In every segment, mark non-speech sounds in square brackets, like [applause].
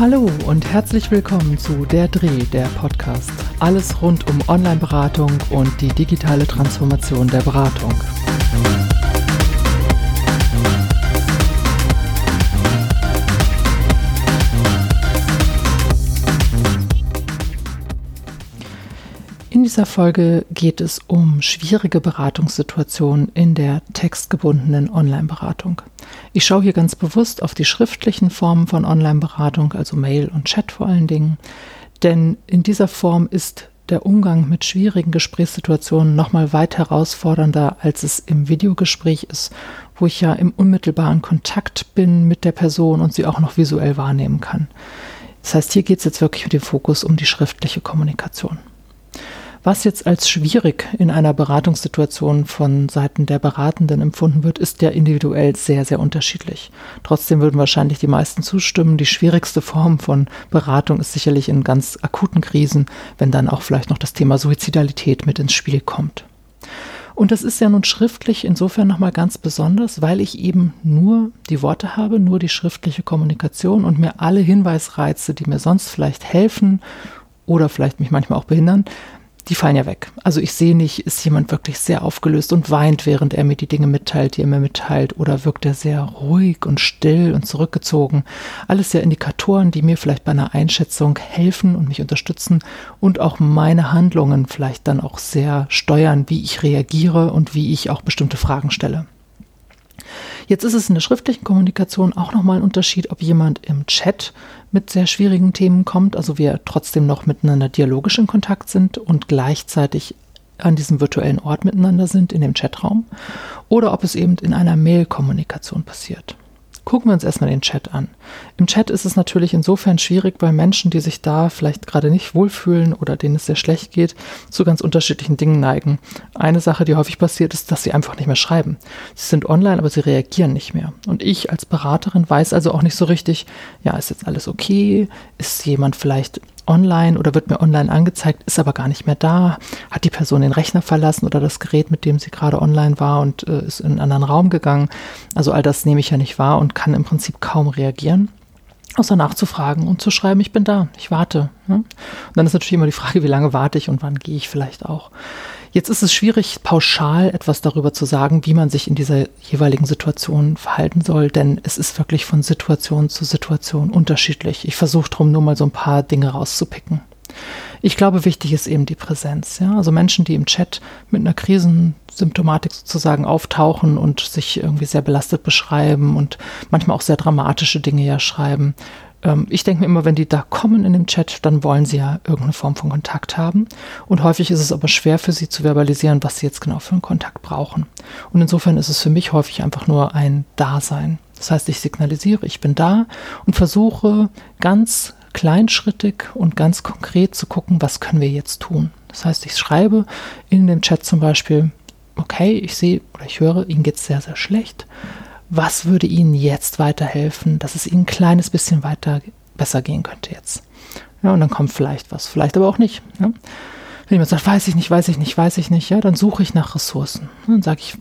Hallo und herzlich willkommen zu Der Dreh, der Podcast. Alles rund um Online-Beratung und die digitale Transformation der Beratung. Dieser Folge geht es um schwierige Beratungssituationen in der textgebundenen Online-Beratung. Ich schaue hier ganz bewusst auf die schriftlichen Formen von Online-Beratung, also Mail und Chat vor allen Dingen, denn in dieser Form ist der Umgang mit schwierigen Gesprächssituationen nochmal weit herausfordernder, als es im Videogespräch ist, wo ich ja im unmittelbaren Kontakt bin mit der Person und sie auch noch visuell wahrnehmen kann. Das heißt, hier geht es jetzt wirklich mit dem Fokus um die schriftliche Kommunikation. Was jetzt als schwierig in einer Beratungssituation von Seiten der Beratenden empfunden wird, ist ja individuell sehr, sehr unterschiedlich. Trotzdem würden wahrscheinlich die meisten zustimmen. Die schwierigste Form von Beratung ist sicherlich in ganz akuten Krisen, wenn dann auch vielleicht noch das Thema Suizidalität mit ins Spiel kommt. Und das ist ja nun schriftlich insofern nochmal ganz besonders, weil ich eben nur die Worte habe, nur die schriftliche Kommunikation und mir alle Hinweisreize, die mir sonst vielleicht helfen oder vielleicht mich manchmal auch behindern, die fallen ja weg. Also ich sehe nicht, ist jemand wirklich sehr aufgelöst und weint, während er mir die Dinge mitteilt, die er mir mitteilt, oder wirkt er sehr ruhig und still und zurückgezogen. Alles ja Indikatoren, die mir vielleicht bei einer Einschätzung helfen und mich unterstützen und auch meine Handlungen vielleicht dann auch sehr steuern, wie ich reagiere und wie ich auch bestimmte Fragen stelle. Jetzt ist es in der schriftlichen Kommunikation auch nochmal ein Unterschied, ob jemand im Chat mit sehr schwierigen Themen kommt, also wir trotzdem noch miteinander dialogisch in Kontakt sind und gleichzeitig an diesem virtuellen Ort miteinander sind, in dem Chatraum, oder ob es eben in einer Mail-Kommunikation passiert. Gucken wir uns erstmal den Chat an. Im Chat ist es natürlich insofern schwierig, weil Menschen, die sich da vielleicht gerade nicht wohlfühlen oder denen es sehr schlecht geht, zu ganz unterschiedlichen Dingen neigen. Eine Sache, die häufig passiert, ist, dass sie einfach nicht mehr schreiben. Sie sind online, aber sie reagieren nicht mehr. Und ich als Beraterin weiß also auch nicht so richtig, ja, ist jetzt alles okay? Ist jemand vielleicht online oder wird mir online angezeigt, ist aber gar nicht mehr da. Hat die Person den Rechner verlassen oder das Gerät, mit dem sie gerade online war und äh, ist in einen anderen Raum gegangen. Also all das nehme ich ja nicht wahr und kann im Prinzip kaum reagieren. Außer nachzufragen und zu schreiben, ich bin da, ich warte. Ne? Und dann ist natürlich immer die Frage, wie lange warte ich und wann gehe ich vielleicht auch. Jetzt ist es schwierig, pauschal etwas darüber zu sagen, wie man sich in dieser jeweiligen Situation verhalten soll, denn es ist wirklich von Situation zu Situation unterschiedlich. Ich versuche darum nur mal so ein paar Dinge rauszupicken. Ich glaube, wichtig ist eben die Präsenz. Ja? Also Menschen, die im Chat mit einer Krisensymptomatik sozusagen auftauchen und sich irgendwie sehr belastet beschreiben und manchmal auch sehr dramatische Dinge ja schreiben, ähm, ich denke mir immer, wenn die da kommen in dem Chat, dann wollen sie ja irgendeine Form von Kontakt haben. Und häufig ist es aber schwer für sie zu verbalisieren, was sie jetzt genau für einen Kontakt brauchen. Und insofern ist es für mich häufig einfach nur ein Dasein. Das heißt, ich signalisiere, ich bin da und versuche ganz kleinschrittig und ganz konkret zu gucken, was können wir jetzt tun. Das heißt, ich schreibe in dem Chat zum Beispiel, okay, ich sehe oder ich höre, Ihnen geht es sehr, sehr schlecht was würde Ihnen jetzt weiterhelfen, dass es Ihnen ein kleines bisschen weiter besser gehen könnte jetzt. Ja, und dann kommt vielleicht was, vielleicht aber auch nicht. Ja. Wenn jemand sagt, weiß ich nicht, weiß ich nicht, weiß ich nicht, ja, dann suche ich nach Ressourcen. Dann sage ich,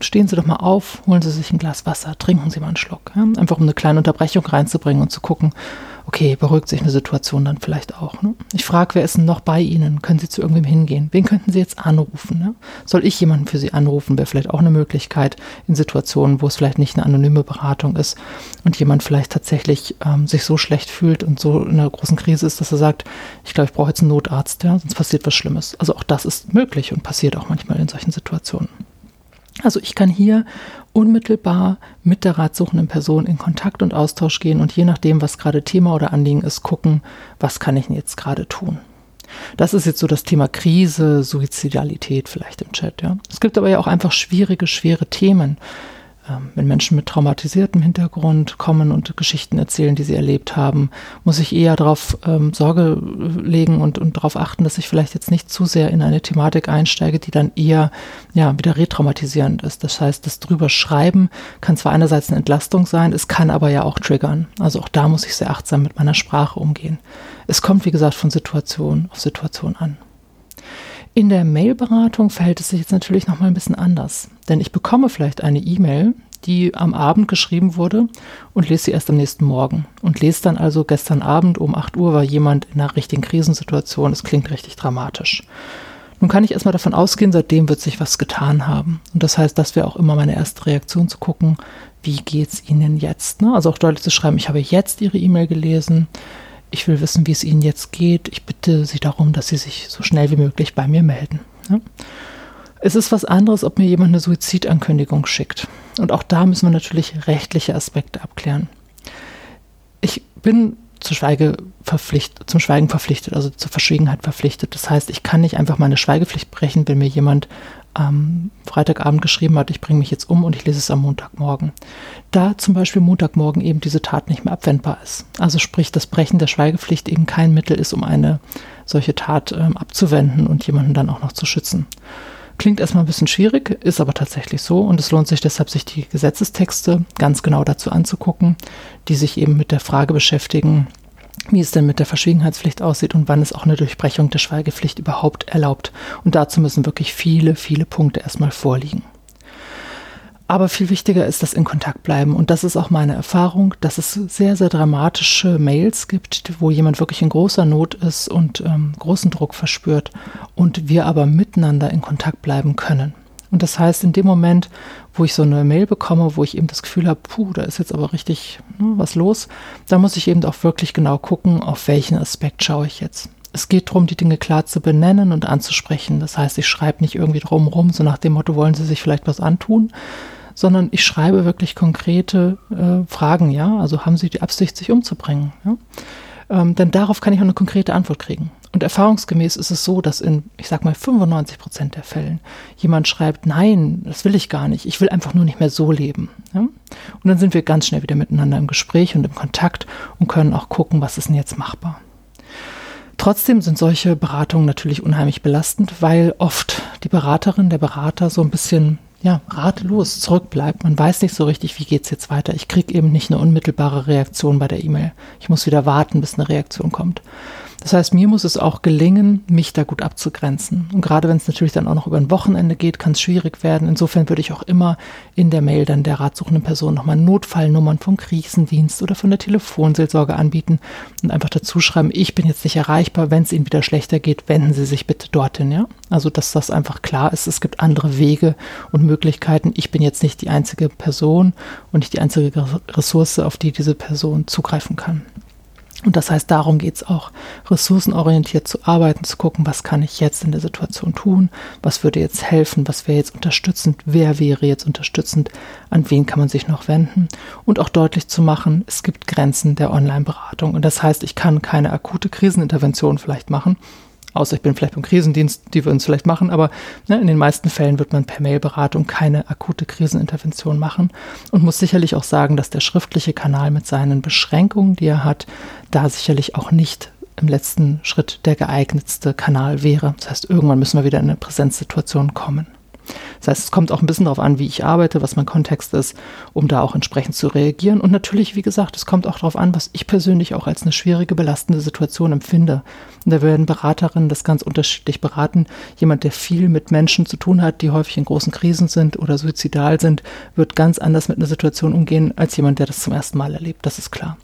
stehen Sie doch mal auf, holen Sie sich ein Glas Wasser, trinken Sie mal einen Schluck. Ja. Einfach um eine kleine Unterbrechung reinzubringen und zu gucken, okay, beruhigt sich eine Situation dann vielleicht auch. Ne? Ich frage, wer ist denn noch bei Ihnen? Können Sie zu irgendwem hingehen? Wen könnten Sie jetzt anrufen? Ne? Soll ich jemanden für Sie anrufen? Wäre vielleicht auch eine Möglichkeit in Situationen, wo es vielleicht nicht eine anonyme Beratung ist und jemand vielleicht tatsächlich ähm, sich so schlecht fühlt und so in einer großen Krise ist, dass er sagt, ich glaube, ich brauche jetzt einen Notarzt, ja? sonst passiert was Schlimmes. Also auch das ist möglich und passiert auch manchmal in solchen Situationen. Also ich kann hier unmittelbar mit der ratsuchenden Person in Kontakt und Austausch gehen und je nachdem, was gerade Thema oder Anliegen ist, gucken, was kann ich denn jetzt gerade tun. Das ist jetzt so das Thema Krise, Suizidalität vielleicht im Chat. Ja. Es gibt aber ja auch einfach schwierige, schwere Themen, wenn Menschen mit traumatisiertem Hintergrund kommen und Geschichten erzählen, die sie erlebt haben, muss ich eher darauf ähm, Sorge legen und, und darauf achten, dass ich vielleicht jetzt nicht zu sehr in eine Thematik einsteige, die dann eher ja, wieder retraumatisierend ist. Das heißt, das drüber schreiben kann zwar einerseits eine Entlastung sein, es kann aber ja auch triggern. Also auch da muss ich sehr achtsam mit meiner Sprache umgehen. Es kommt, wie gesagt, von Situation auf Situation an. In der Mailberatung verhält es sich jetzt natürlich noch mal ein bisschen anders, denn ich bekomme vielleicht eine E-Mail, die am Abend geschrieben wurde und lese sie erst am nächsten Morgen. Und lese dann also gestern Abend um 8 Uhr war jemand in einer richtigen Krisensituation. Es klingt richtig dramatisch. Nun kann ich erstmal davon ausgehen, seitdem wird sich was getan haben. Und das heißt, das wäre auch immer meine erste Reaktion zu gucken, wie geht es Ihnen jetzt? Ne? Also auch deutlich zu schreiben, ich habe jetzt Ihre E-Mail gelesen, ich will wissen, wie es Ihnen jetzt geht, ich bitte Sie darum, dass Sie sich so schnell wie möglich bei mir melden. Ne? Es ist was anderes, ob mir jemand eine Suizidankündigung schickt. Und auch da müssen wir natürlich rechtliche Aspekte abklären. Ich bin zu Schweige verpflichtet, zum Schweigen verpflichtet, also zur Verschwiegenheit verpflichtet. Das heißt, ich kann nicht einfach meine Schweigepflicht brechen, wenn mir jemand am Freitagabend geschrieben hat, ich bringe mich jetzt um und ich lese es am Montagmorgen. Da zum Beispiel Montagmorgen eben diese Tat nicht mehr abwendbar ist. Also sprich, das Brechen der Schweigepflicht eben kein Mittel ist, um eine solche Tat ähm, abzuwenden und jemanden dann auch noch zu schützen. Klingt erstmal ein bisschen schwierig, ist aber tatsächlich so und es lohnt sich deshalb, sich die Gesetzestexte ganz genau dazu anzugucken, die sich eben mit der Frage beschäftigen, wie es denn mit der Verschwiegenheitspflicht aussieht und wann es auch eine Durchbrechung der Schweigepflicht überhaupt erlaubt. Und dazu müssen wirklich viele, viele Punkte erstmal vorliegen. Aber viel wichtiger ist das in Kontakt bleiben. Und das ist auch meine Erfahrung, dass es sehr, sehr dramatische Mails gibt, wo jemand wirklich in großer Not ist und ähm, großen Druck verspürt und wir aber miteinander in Kontakt bleiben können. Und das heißt, in dem Moment, wo ich so eine Mail bekomme, wo ich eben das Gefühl habe, puh, da ist jetzt aber richtig ne, was los, da muss ich eben auch wirklich genau gucken, auf welchen Aspekt schaue ich jetzt. Es geht darum, die Dinge klar zu benennen und anzusprechen. Das heißt, ich schreibe nicht irgendwie drumherum, so nach dem Motto, wollen Sie sich vielleicht was antun, sondern ich schreibe wirklich konkrete äh, Fragen, ja. Also haben Sie die Absicht, sich umzubringen? Ja? Ähm, denn darauf kann ich auch eine konkrete Antwort kriegen. Und erfahrungsgemäß ist es so, dass in, ich sag mal, 95 Prozent der Fällen jemand schreibt, nein, das will ich gar nicht, ich will einfach nur nicht mehr so leben. Ja? Und dann sind wir ganz schnell wieder miteinander im Gespräch und im Kontakt und können auch gucken, was ist denn jetzt machbar. Trotzdem sind solche Beratungen natürlich unheimlich belastend, weil oft die Beraterin, der Berater so ein bisschen ja, ratlos zurückbleibt. Man weiß nicht so richtig, wie geht es jetzt weiter. Ich kriege eben nicht eine unmittelbare Reaktion bei der E-Mail. Ich muss wieder warten, bis eine Reaktion kommt. Das heißt, mir muss es auch gelingen, mich da gut abzugrenzen. Und gerade wenn es natürlich dann auch noch über ein Wochenende geht, kann es schwierig werden. Insofern würde ich auch immer in der Mail dann der ratsuchenden Person nochmal Notfallnummern vom Krisendienst oder von der Telefonseelsorge anbieten und einfach dazu schreiben, ich bin jetzt nicht erreichbar, wenn es Ihnen wieder schlechter geht, wenden Sie sich bitte dorthin, ja. Also, dass das einfach klar ist, es gibt andere Wege und Möglichkeiten. Ich bin jetzt nicht die einzige Person und nicht die einzige Ressource, auf die diese Person zugreifen kann. Und das heißt, darum geht es auch, ressourcenorientiert zu arbeiten, zu gucken, was kann ich jetzt in der Situation tun, was würde jetzt helfen, was wäre jetzt unterstützend, wer wäre jetzt unterstützend, an wen kann man sich noch wenden? Und auch deutlich zu machen, es gibt Grenzen der Online-Beratung. Und das heißt, ich kann keine akute Krisenintervention vielleicht machen, Außer ich bin vielleicht beim Krisendienst, die würden es vielleicht machen, aber ne, in den meisten Fällen wird man per Mailberatung keine akute Krisenintervention machen und muss sicherlich auch sagen, dass der schriftliche Kanal mit seinen Beschränkungen, die er hat, da sicherlich auch nicht im letzten Schritt der geeignetste Kanal wäre. Das heißt, irgendwann müssen wir wieder in eine Präsenzsituation kommen. Das heißt, es kommt auch ein bisschen darauf an, wie ich arbeite, was mein Kontext ist, um da auch entsprechend zu reagieren. Und natürlich, wie gesagt, es kommt auch darauf an, was ich persönlich auch als eine schwierige, belastende Situation empfinde. Und da werden Beraterinnen das ganz unterschiedlich beraten. Jemand, der viel mit Menschen zu tun hat, die häufig in großen Krisen sind oder suizidal sind, wird ganz anders mit einer Situation umgehen als jemand, der das zum ersten Mal erlebt. Das ist klar.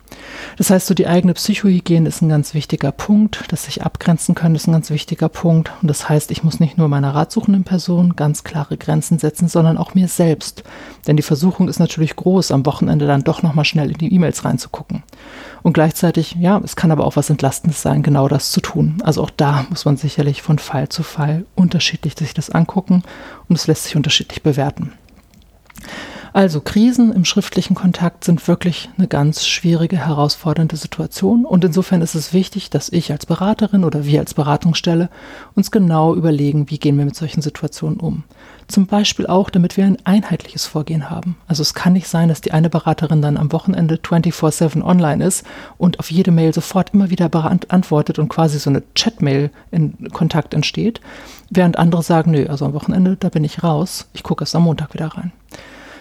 Das heißt, so die eigene Psychohygiene ist ein ganz wichtiger Punkt. Das sich abgrenzen können ist ein ganz wichtiger Punkt. Und das heißt, ich muss nicht nur meiner ratsuchenden Person ganz klare Grenzen setzen, sondern auch mir selbst. Denn die Versuchung ist natürlich groß, am Wochenende dann doch nochmal schnell in die E-Mails reinzugucken. Und gleichzeitig, ja, es kann aber auch was Entlastendes sein, genau das zu tun. Also auch da muss man sicherlich von Fall zu Fall unterschiedlich sich das angucken und es lässt sich unterschiedlich bewerten. Also Krisen im schriftlichen Kontakt sind wirklich eine ganz schwierige, herausfordernde Situation. Und insofern ist es wichtig, dass ich als Beraterin oder wir als Beratungsstelle uns genau überlegen, wie gehen wir mit solchen Situationen um. Zum Beispiel auch, damit wir ein einheitliches Vorgehen haben. Also es kann nicht sein, dass die eine Beraterin dann am Wochenende 24-7 online ist und auf jede Mail sofort immer wieder antwortet und quasi so eine Chatmail in Kontakt entsteht, während andere sagen, nö, also am Wochenende, da bin ich raus, ich gucke erst am Montag wieder rein.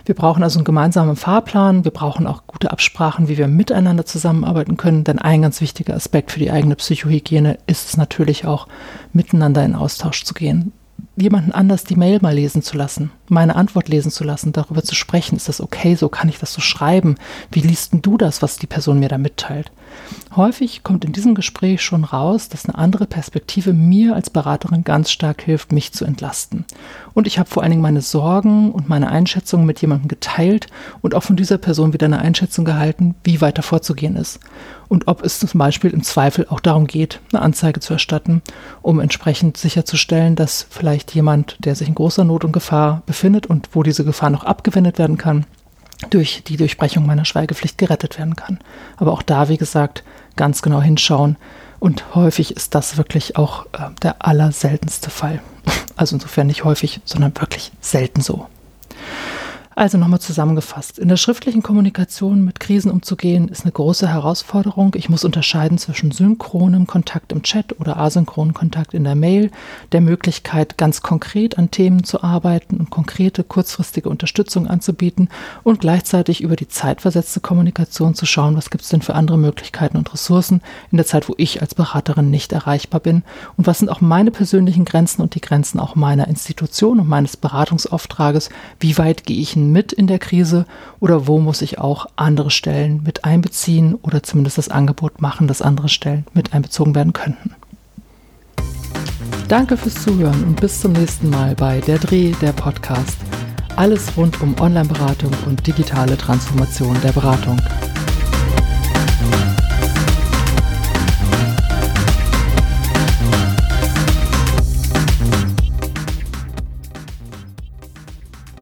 Wir brauchen also einen gemeinsamen Fahrplan. Wir brauchen auch gute Absprachen, wie wir miteinander zusammenarbeiten können. Denn ein ganz wichtiger Aspekt für die eigene Psychohygiene ist es natürlich auch, miteinander in Austausch zu gehen. Jemanden anders die Mail mal lesen zu lassen meine Antwort lesen zu lassen, darüber zu sprechen. Ist das okay so? Kann ich das so schreiben? Wie liest du das, was die Person mir da mitteilt? Häufig kommt in diesem Gespräch schon raus, dass eine andere Perspektive mir als Beraterin ganz stark hilft, mich zu entlasten. Und ich habe vor allen Dingen meine Sorgen und meine Einschätzungen mit jemandem geteilt und auch von dieser Person wieder eine Einschätzung gehalten, wie weiter vorzugehen ist. Und ob es zum Beispiel im Zweifel auch darum geht, eine Anzeige zu erstatten, um entsprechend sicherzustellen, dass vielleicht jemand, der sich in großer Not und Gefahr befindet und wo diese Gefahr noch abgewendet werden kann, durch die Durchbrechung meiner Schweigepflicht gerettet werden kann. Aber auch da, wie gesagt, ganz genau hinschauen. Und häufig ist das wirklich auch äh, der allerseltenste Fall. [laughs] Also insofern nicht häufig, sondern wirklich selten so. Also nochmal zusammengefasst. In der schriftlichen Kommunikation mit Krisen umzugehen, ist eine große Herausforderung. Ich muss unterscheiden zwischen synchronem Kontakt im Chat oder asynchronem Kontakt in der Mail, der Möglichkeit, ganz konkret an Themen zu arbeiten und konkrete, kurzfristige Unterstützung anzubieten und gleichzeitig über die zeitversetzte Kommunikation zu schauen, was gibt es denn für andere Möglichkeiten und Ressourcen in der Zeit, wo ich als Beraterin nicht erreichbar bin und was sind auch meine persönlichen Grenzen und die Grenzen auch meiner Institution und meines Beratungsauftrages. Wie weit gehe ich mit in der Krise oder wo muss ich auch andere Stellen mit einbeziehen oder zumindest das Angebot machen, dass andere Stellen mit einbezogen werden könnten. Danke fürs Zuhören und bis zum nächsten Mal bei Der Dreh, der Podcast. Alles rund um Online-Beratung und digitale Transformation der Beratung.